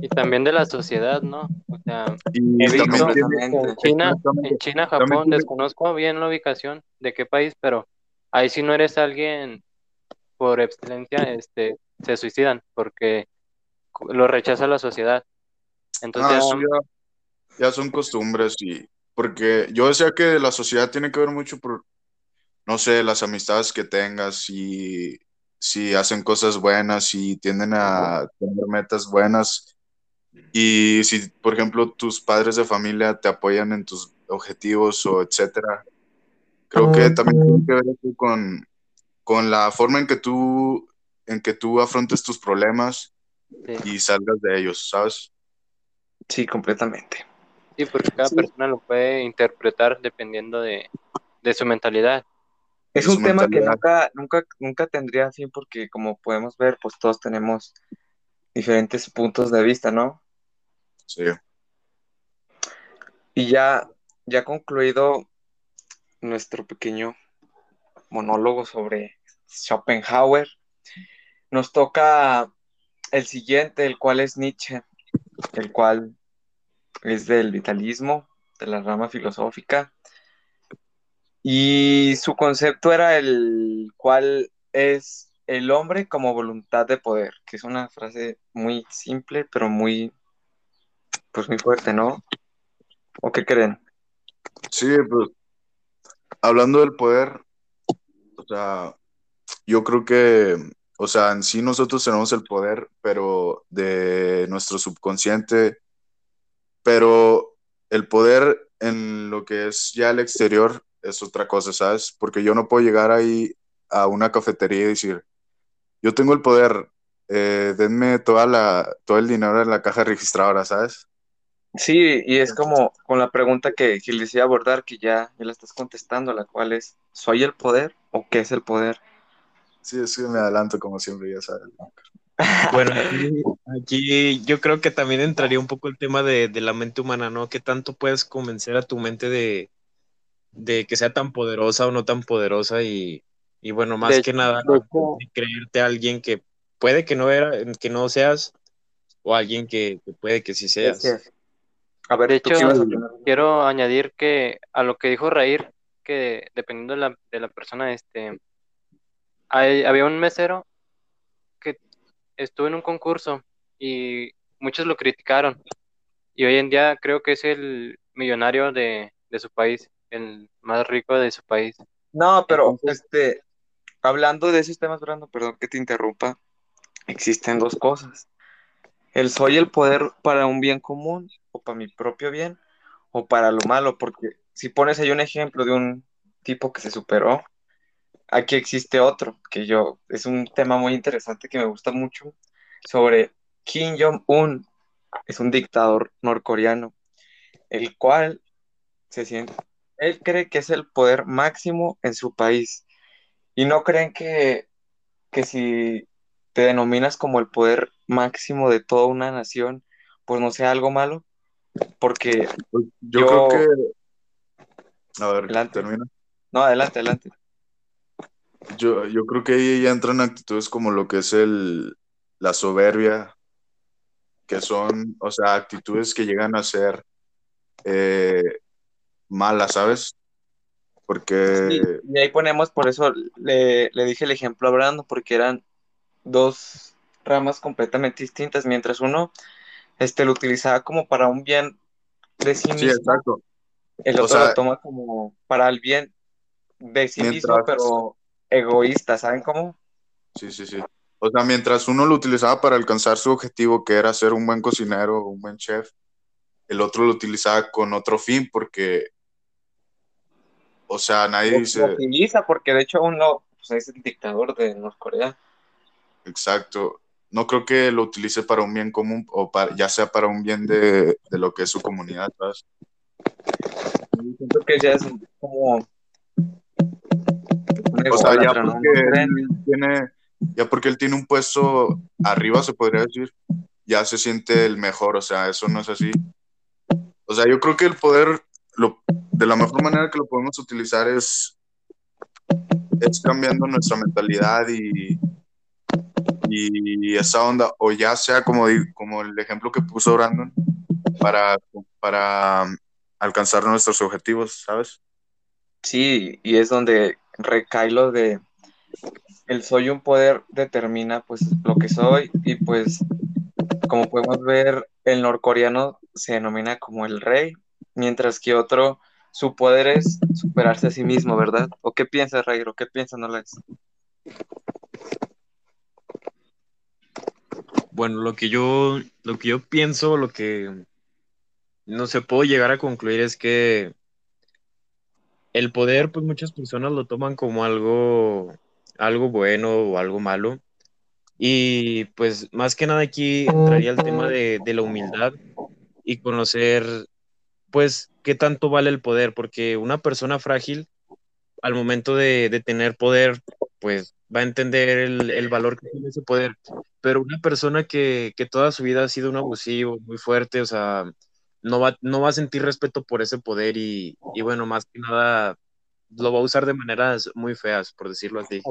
Y también de la sociedad, ¿no? O sea, He visto- en China, en China, Japón, desconozco bien la ubicación de qué país, pero ahí si no eres alguien por excelencia, este, se suicidan porque lo rechaza la sociedad. Entonces, Ah, ya, ya son costumbres y porque yo decía que la sociedad tiene que ver mucho por, no sé, las amistades que tengas y si hacen cosas buenas y tienden a tener metas buenas y si, por ejemplo, tus padres de familia te apoyan en tus objetivos o etcétera. Creo que también tiene que ver con, con la forma en que tú, en que tú afrontes tus problemas sí. y salgas de ellos, ¿sabes? Sí, completamente. Sí, porque cada Sí. persona lo puede interpretar dependiendo de, de su mentalidad. Es un tema que nunca, nunca, nunca tendría fin porque como podemos ver, pues todos tenemos diferentes puntos de vista, ¿no? Sí. Y ya, ya concluido nuestro pequeño monólogo sobre Schopenhauer, nos toca el siguiente, el cual es Nietzsche, el cual es del vitalismo, de la rama filosófica. Y su concepto era el cual es el hombre como voluntad de poder, que es una frase muy simple, pero muy, pues muy fuerte, ¿no? ¿O qué creen? Sí, pues hablando del poder, o sea, yo creo que, o sea, en sí nosotros tenemos el poder, pero de nuestro subconsciente, pero el poder en lo que es ya el exterior es otra cosa, ¿sabes? Porque yo no puedo llegar ahí a una cafetería y decir, yo tengo el poder, eh, denme toda la, todo el dinero en la caja registradora, ¿sabes? Sí, y es como con la pregunta que, que les iba a abordar, que ya, ya la estás contestando, la cual es, ¿soy el poder o qué es el poder? Sí, es que me adelanto como siempre, ya sabes. Bueno, aquí, aquí yo creo que también entraría un poco el tema de, de la mente humana, ¿no? ¿Qué tanto puedes convencer a tu mente de, de que sea tan poderosa o no tan poderosa? Y, y bueno, más De que hecho- nada, creerte a alguien que puede que no, era, que no seas o alguien que, que puede que sí seas. Gracias. A ver, De ¿tú qué hecho, opinar? quiero añadir que a lo que dijo Raír, que dependiendo de la, de la persona, este, hay- había un mesero que estuvo en un concurso y muchos lo criticaron. Y hoy en día creo que es el millonario de, de su país, el más rico de su país. No, pero Entonces- este, hablando de esos temas, Brando, perdón que te interrumpa, existen dos cosas. El soy el poder para un bien común o para mi propio bien o para lo malo, porque si pones ahí un ejemplo de un tipo que se superó, aquí existe otro, que yo, es un tema muy interesante que me gusta mucho, sobre Kim Jong-un, es un dictador norcoreano, el cual se siente, él cree que es el poder máximo en su país. Y no creen que, que si te denominas como el poder máximo de toda una nación, pues no sea algo malo, porque, Pues, yo, Yo- creo que. A ver, Adelante. termina. no, adelante, adelante. Yo, yo creo que ahí ya entran actitudes como lo que es el, la soberbia, que son, o sea, actitudes que llegan a ser eh, malas, ¿sabes? Porque, Sí, y ahí ponemos, por eso le, le dije el ejemplo a Brando, porque eran dos ramas completamente distintas, mientras uno este, lo utilizaba como para un bien de sí sí, mismo, exacto. el O otro sea, lo toma como para el bien de sí mismo, pero egoísta, ¿saben cómo? Sí, sí, sí. O sea, mientras uno lo utilizaba para alcanzar su objetivo, que era ser un buen cocinero, un buen chef, el otro lo utilizaba con otro fin, porque, o sea, nadie Lo, dice, lo utiliza porque de hecho uno pues, es el dictador de Norcorea. exacto, no creo que lo utilice para un bien común, o para, ya sea para un bien de, de lo que es su comunidad, ¿sabes? Siento que ya es como O sea, ya ¿no? porque ¿No él tiene, ya porque él tiene un puesto arriba, se podría decir, ya se siente el mejor, o sea, eso no es así. O sea, yo creo que el poder, lo, de la mejor manera que lo podemos utilizar es, es cambiando nuestra mentalidad y, y esa onda, o ya sea como, como el ejemplo que puso Brandon, para, para alcanzar nuestros objetivos, ¿sabes? Sí, y es donde recae lo de el soy un poder determina pues lo que soy y pues como podemos ver el norcoreano se denomina como el rey, mientras que otro su poder es superarse a sí mismo, ¿verdad? ¿O qué piensas, Rairo? ¿Qué piensas, Nolas? Bueno, lo que yo, lo que yo pienso, lo que no se puedo llegar a concluir es que el poder, pues muchas personas lo toman como algo, algo bueno o algo malo. Y pues más que nada aquí entraría el tema de, de la humildad y conocer, pues, qué tanto vale el poder, porque una persona frágil, al momento de, de tener poder, pues va a entender el, el, valor que tiene ese poder, pero una persona que, que toda su vida ha sido un abusivo, muy fuerte, o sea, no va, no va a sentir respeto por ese poder y, y bueno, más que nada lo va a usar de maneras muy feas, por decirlo así.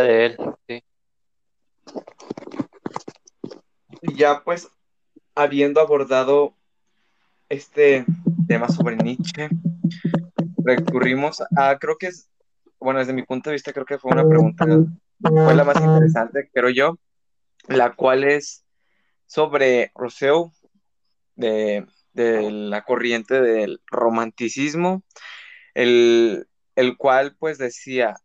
de él, sí. Ya pues, habiendo abordado este tema sobre Nietzsche, recurrimos a, creo que es, bueno, desde mi punto de vista, creo que fue una pregunta, fue la más interesante, creo yo, la cual es sobre Rousseau, de, de la corriente del romanticismo, el, el cual pues decía,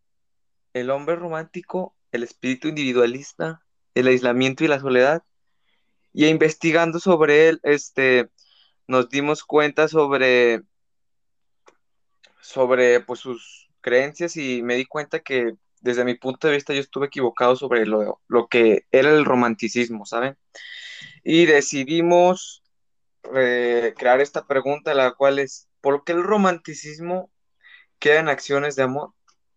el hombre romántico, el espíritu individualista, el aislamiento y la soledad, y investigando sobre él, este, nos dimos cuenta sobre, sobre pues, sus creencias y me di cuenta que desde mi punto de vista yo estuve equivocado sobre lo, lo que era el romanticismo, ¿saben? Y decidimos eh, crear esta pregunta, la cual es, ¿por qué el romanticismo queda en acciones de amor?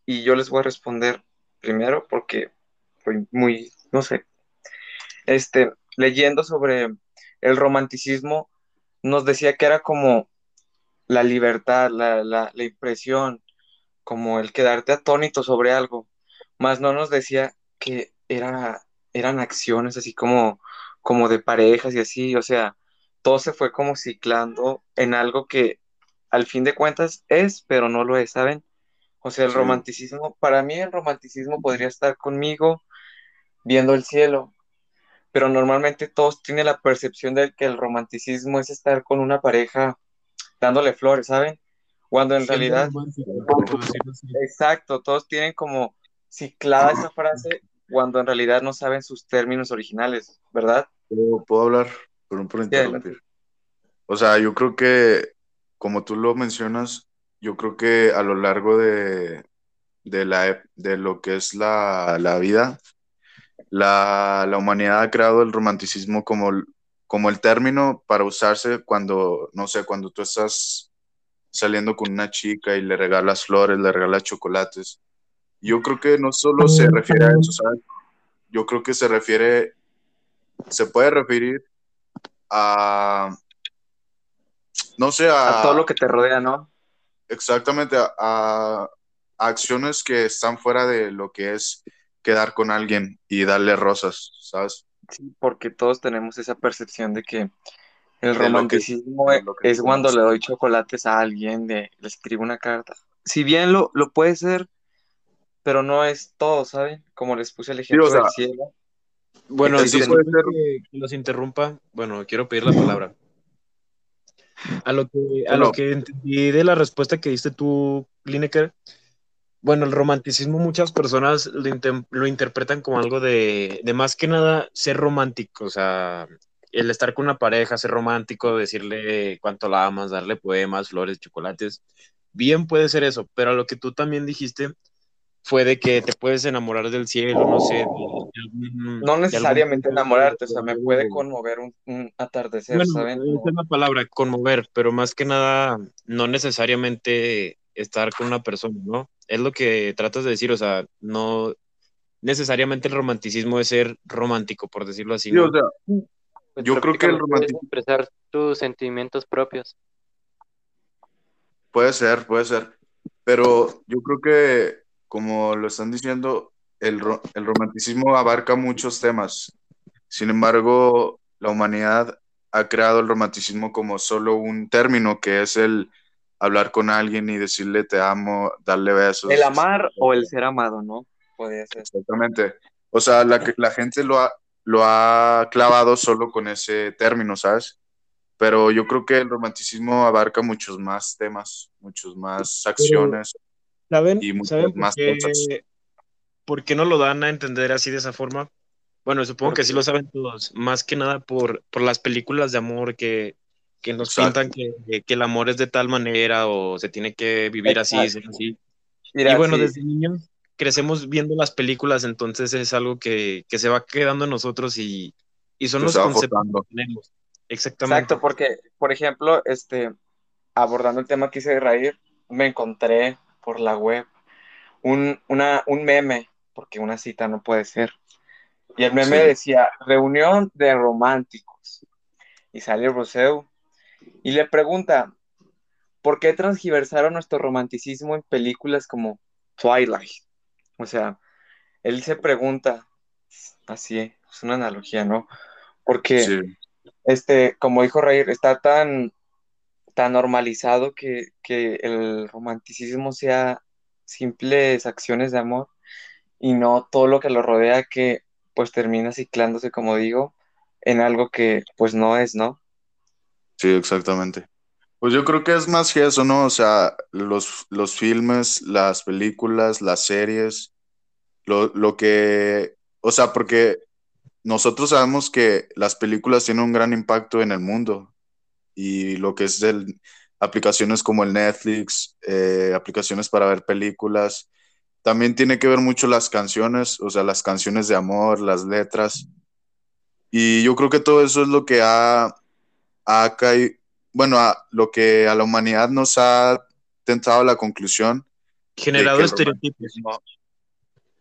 Y yo les voy a responder primero porque muy, no sé, este, leyendo sobre el romanticismo, nos decía que era como la libertad, la, la, la impresión, como el quedarte atónito sobre algo, más no nos decía que era, eran acciones así como, como de parejas y así, o sea, todo se fue como ciclando en algo que al fin de cuentas es, pero no lo es, ¿saben? O sea, el Sí. romanticismo, para mí el romanticismo podría estar conmigo viendo el cielo, pero normalmente todos tienen la percepción de que el romanticismo es estar con una pareja dándole flores, ¿saben? Cuando en realidad, exacto, todos tienen como ciclada esa frase cuando en realidad no saben sus términos originales, ¿verdad? ¿Puedo, puedo hablar? Sí, adelante. interrumpir. O sea, yo creo que, como tú lo mencionas, yo creo que a lo largo de, de, la, ep- de lo que es la, la vida, la, la humanidad ha creado el romanticismo como, el- como el término para usarse cuando, no sé, cuando tú estás saliendo con una chica y le regalas flores, le regalas chocolates. Yo creo que no solo se refiere a eso, ¿sabes? Yo creo que se refiere, se puede referir a, no sé, A todo a, lo que te rodea, ¿no? exactamente a acciones que están fuera de lo que es quedar con alguien y darle rosas, ¿sabes? Sí, porque todos tenemos esa percepción de que el De lo que- romanticismo que es cuando le doy chocolates a alguien, de, le escribo una carta. Si bien lo, lo puede ser, pero no es todo, ¿saben? Como les puse el ejemplo o sea, del cielo. Bueno, disculpen puede ser- que, los interrumpa. Bueno, quiero pedir la palabra. A lo que, a lo que entendí de la respuesta que diste tú, Lineker, bueno, el romanticismo muchas personas lo, interpretan como algo de, de más que nada ser romántico, o sea, el estar con una pareja, ser romántico, decirle cuánto la amas, darle poemas, flores, chocolates. Bien puede ser eso, pero lo que tú también dijiste fue de que te puedes enamorar del cielo, no sé, de, de No necesariamente enamorarte, o sea, me de- puede conmover un, un atardecer, bueno, ¿saben? esa es la palabra, conmover, pero más que nada, no necesariamente estar con una persona, ¿no? Es lo que tratas de decir, o sea, no necesariamente el romanticismo es ser romántico, por decirlo así, Sí, ¿no? o sea, Pues Yo creo que el romanticismo- expresar tus sentimientos propios. Puede ser, puede ser. Pero yo creo que, como lo están diciendo, el, ro- el romanticismo abarca muchos temas. Sin embargo, la humanidad ha creado el romanticismo como solo un término, que es el hablar con alguien y decirle te amo, darle besos. El amar o el ser amado, ¿no? Podría ser. Exactamente. O sea, la, la gente lo ha, lo ha clavado solo con ese término, ¿sabes? Pero yo creo que el romanticismo abarca muchos más temas, muchos más acciones. ¿Saben? y muchas ¿Saben por más qué, cosas. por qué no lo dan a entender así de esa forma? Bueno, supongo ¿Por que sí lo saben todos, más que nada por, por las películas de amor que, que nos Exacto. pintan que, que el amor es de tal manera o se tiene que vivir así, Exacto. así. Mira, y bueno, sí, desde niños crecemos viendo las películas, entonces es algo que, que se va quedando en nosotros y, y son los conceptos que tenemos. Exactamente. Exacto, porque, por ejemplo, este, abordando el tema que hice reír, me encontré por la web un, una, un meme, porque una cita no puede ser. Y el meme Sí. decía, reunión de románticos. Y sale Roseu y le pregunta, ¿por qué transgiversaron nuestro romanticismo en películas como Twilight? O sea, él se pregunta, así, es una analogía, ¿no? Porque Sí, este, como dijo Reir, está tan, tan normalizado que, que el romanticismo sea simples acciones de amor y no todo lo que lo rodea que pues termina ciclándose, como digo, en algo que pues no es, ¿no? Sí, exactamente. Pues yo creo que es más que eso, ¿no? O sea, los, los filmes, las películas, las series, lo, lo que, o sea, porque nosotros sabemos que las películas tienen un gran impacto en el mundo y lo que es el, aplicaciones como el Netflix, eh, aplicaciones para ver películas, también tiene que ver mucho las canciones, o sea, las canciones de amor, las letras. Y yo creo que todo eso es lo que ha, ha caído, bueno, a, lo que a la humanidad nos ha tentado la conclusión. Generado estereotipos.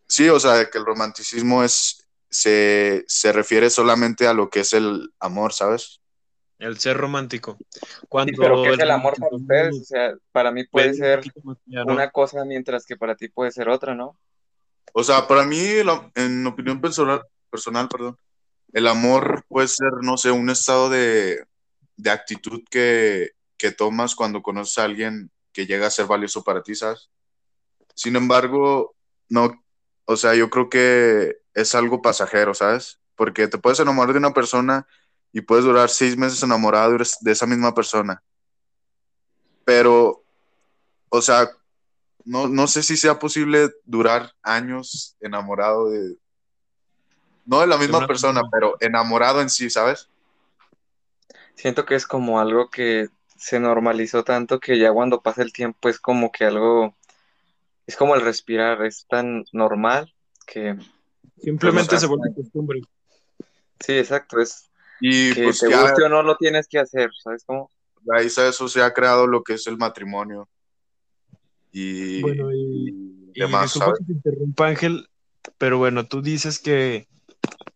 Sí, o sea, de que el romanticismo es, se, se refiere solamente a lo que es el amor, ¿sabes? El ser romántico. Sí, Cuando pero ¿qué es el amor para ustedes? O sea, para mí puede ser una cosa mientras que para ti puede ser otra, ¿no? O sea, para mí, en opinión personal, personal, perdón, el amor puede ser, no sé, un estado de, de actitud que, que tomas cuando conoces a alguien que llega a ser valioso para ti, ¿sabes? Sin embargo, no, o sea, yo creo que es algo pasajero, ¿sabes? Porque te puedes enamorar de una persona y puedes durar seis meses enamorado de esa misma persona. Pero, o sea, no, no sé si sea posible durar años enamorado de, no de la misma persona. pero enamorado en sí, ¿sabes? Siento que es como algo que se normalizó tanto que ya cuando pasa el tiempo es como que algo, es como el respirar, es tan normal que, Simplemente Pues, se vuelve costumbre. sí, exacto, es Y que pues te ya guste o no lo tienes que hacer, ¿sabes cómo? raíz a eso se ha creado lo que es el matrimonio y, Bueno, y- y Y demás, disculpa ¿sabes? que te interrumpa, Ángel, pero bueno, tú dices que,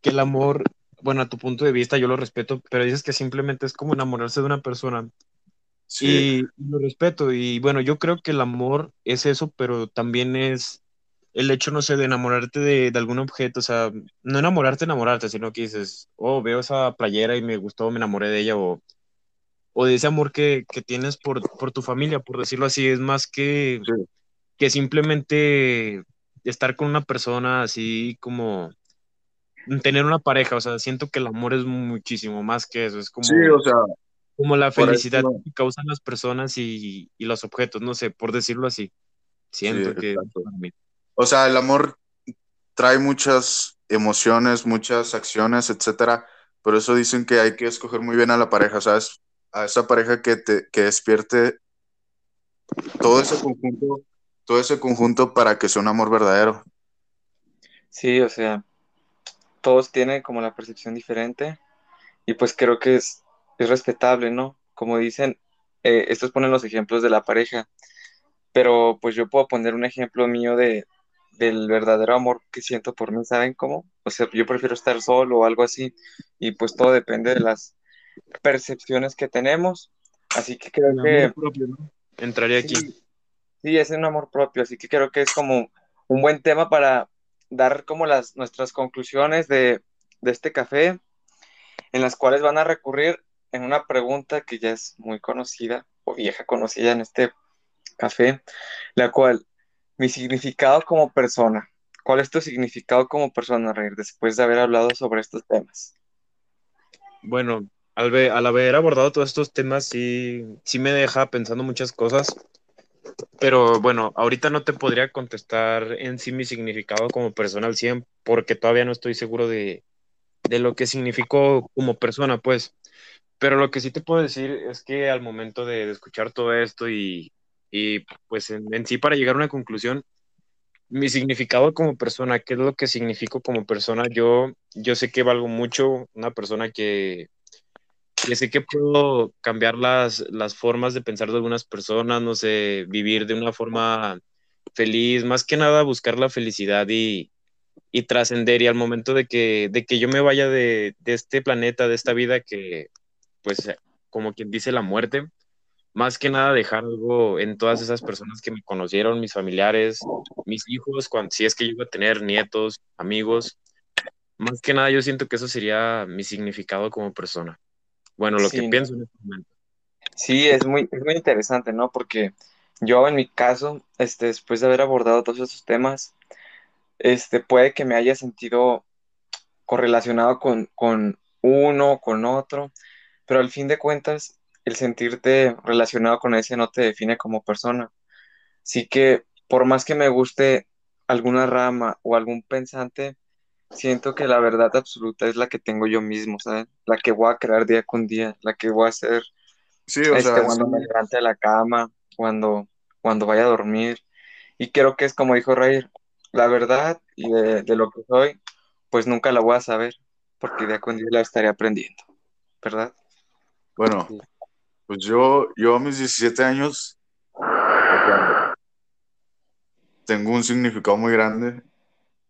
que el amor, bueno, a tu punto de vista yo lo respeto, pero dices que simplemente es como enamorarse de una persona. Sí, Y lo respeto. Y bueno, yo creo que el amor es eso, pero también es el hecho, no sé, de enamorarte de, de algún objeto. O sea, no enamorarte, enamorarte, sino que dices, oh, veo esa playera y me gustó, me enamoré de ella, o, o de ese amor que, que tienes por, por tu familia, por decirlo así. Es más que, sí, que simplemente estar con una persona así como tener una pareja. O sea, siento que el amor es muchísimo más que eso. Es como sí, o sea, como la felicidad eso- que causan las personas y, y los objetos, no sé, por decirlo así. Siento Sí, que o sea, el amor trae muchas emociones, muchas acciones, etcétera. Por eso dicen que hay que escoger muy bien a la pareja, ¿sabes? A esa pareja que te que despierte todo ese conjunto, todo ese conjunto para que sea un amor verdadero. Sí, o sea, todos tienen como la percepción diferente y pues creo que es, es respetable, ¿no? Como dicen, eh, estos ponen los ejemplos de la pareja, pero pues yo puedo poner un ejemplo mío de, del verdadero amor que siento por mí, ¿saben cómo? O sea, yo prefiero estar solo o algo así y pues todo depende de las percepciones que tenemos, así que creo El que amor propio, ¿no? Entraría aquí. sí, sí, es un amor propio, así que creo que es como un buen tema para dar como las nuestras conclusiones de, de este café, en las cuales van a recurrir en una pregunta que ya es muy conocida o vieja conocida en este café, la cual, mi significado como persona. ¿Cuál es tu significado como persona, después de haber hablado sobre estos temas? Bueno, al, al haber abordado todos estos temas, sí, sí me deja pensando muchas cosas. Pero bueno, ahorita no te podría contestar en sí mi significado como persona al 100 porque todavía no estoy seguro de, de lo que significó como persona, pues. Pero lo que sí te puedo decir es que al momento de, escuchar todo esto y, y pues en, en sí para llegar a una conclusión, mi significado como persona, qué es lo que significo como persona, yo, yo sé que valgo mucho, una persona que, que sé que puedo cambiar las, las formas de pensar de algunas personas, no sé, vivir de una forma feliz, más que nada buscar la felicidad y, y trascender y al momento de que, de que yo me vaya de, de, este planeta, de esta vida que, pues, como quien dice la muerte, más que nada dejar algo en todas esas personas que me conocieron, mis familiares, mis hijos, cuando, si es que iba a tener nietos, amigos, más que nada yo siento que eso sería mi significado como persona. Bueno, lo Sí, que pienso en este momento. Sí, es muy, es muy interesante, ¿no? Porque yo en mi caso, este, después de haber abordado todos esos temas, este, puede que me haya sentido correlacionado con, con uno, con otro, pero al fin de cuentas, el sentirte relacionado con ese no te define como persona. Así que por más que me guste alguna rama o algún pensante, siento que la verdad absoluta es la que tengo yo mismo, ¿sabes? La que voy a crear día con día, la que voy a hacer Sí, o este, sea, cuando sí, me levante de la cama, cuando, cuando vaya a dormir. Y creo que es como dijo Reir, la verdad y de, de lo que soy, pues nunca la voy a saber, porque día con día la estaré aprendiendo, ¿verdad? bueno, pues yo, yo a mis 17 años sea, tengo un significado muy grande.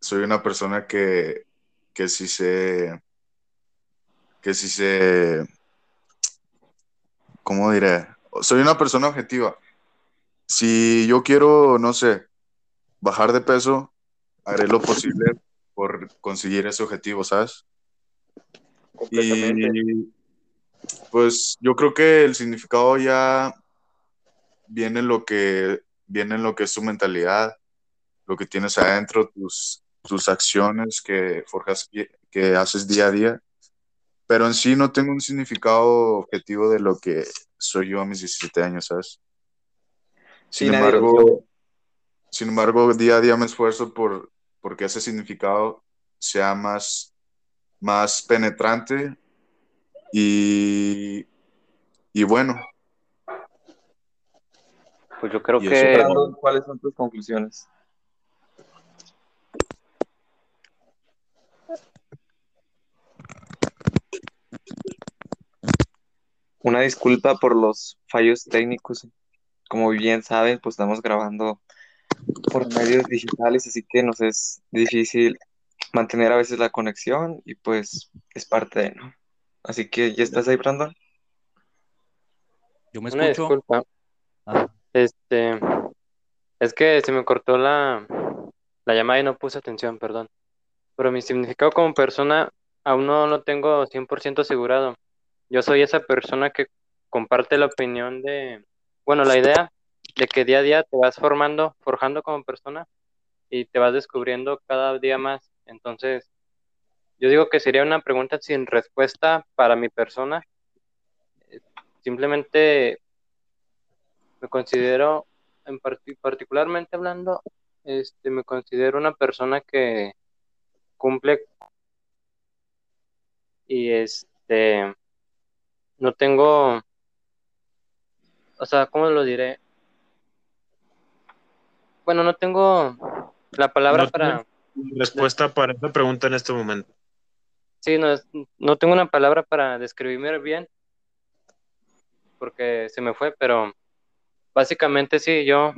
Soy una persona que, que sí se, que sí se, ¿cómo diré? Soy una persona objetiva. Si yo quiero, no sé, bajar de peso, haré lo posible por conseguir ese objetivo, ¿sabes? Y pues yo creo que el significado ya viene en lo que viene en lo que es tu mentalidad, lo que tienes adentro, tus, tus acciones que forjas, que haces día a día. Pero en sí no tengo un significado objetivo de lo que soy yo a mis 17 años, ¿sabes? Sin embargo, sin embargo, día a día me esfuerzo por porque ese significado sea más, más penetrante y, y bueno, Pues yo creo que Brandon, ¿cuáles son tus conclusiones? Una disculpa por los fallos técnicos. Como bien saben, pues estamos grabando por medios digitales, así que nos es difícil mantener a veces la conexión y pues es parte de, ¿no? Así que, ¿ya estás ahí, Brandon? Yo me Una escucho. disculpa. Ah, Este, es que se me cortó la, la llamada y no puse atención, perdón. Pero mi significado como persona aún no lo tengo 100% asegurado. Yo soy esa persona que comparte la opinión de, bueno, la idea de que día a día te vas formando, forjando como persona y te vas descubriendo cada día más. Entonces, yo digo que sería una pregunta sin respuesta para mi persona. Simplemente me considero, en parti- particularmente hablando, este, me considero una persona que cumple y este, no tengo, o sea, ¿cómo lo diré? Bueno, no tengo la palabra No para, respuesta para esta pregunta en este momento. sí, no, es- no tengo una palabra para describirme bien porque se me fue, pero básicamente sí, yo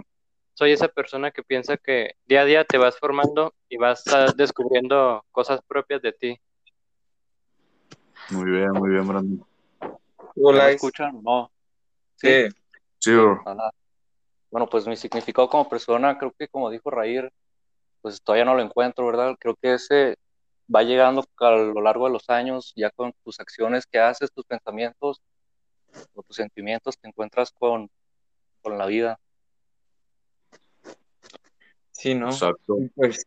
soy esa persona que piensa que día a día te vas formando y vas descubriendo cosas propias de ti. muy bien, muy bien, Brandon. ¿Ya me es- escuchan? No. Sí, Sí. Bueno, pues mi significado como persona, creo que como dijo Rair, pues todavía no lo encuentro, ¿verdad? Creo que ese va llegando a lo largo de los años, ya con tus acciones que haces, tus pensamientos o tus sentimientos, te encuentras con, con la vida. sí, ¿no? Exacto. Pues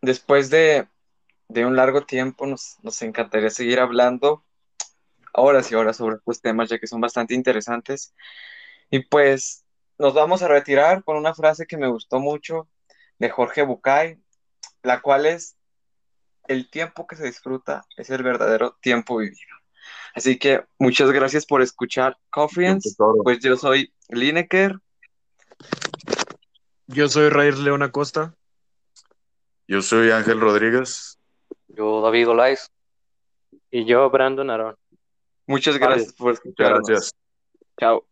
después de, de un largo tiempo nos, nos encantaría seguir hablando horas y horas sobre estos temas, ya que son bastante interesantes. Y pues nos vamos a retirar con una frase que me gustó mucho de Jorge Bucay, la cual es, el tiempo que se disfruta es el verdadero tiempo vivido. Así que muchas gracias por escuchar Conference. Pues yo soy Lineker. Yo soy Rair León Acosta. Yo soy Ángel Rodríguez. Yo, David Olais, Y yo, Brandon Arón. Muchas Vale. gracias por Muchas escucharnos. gracias. Chao.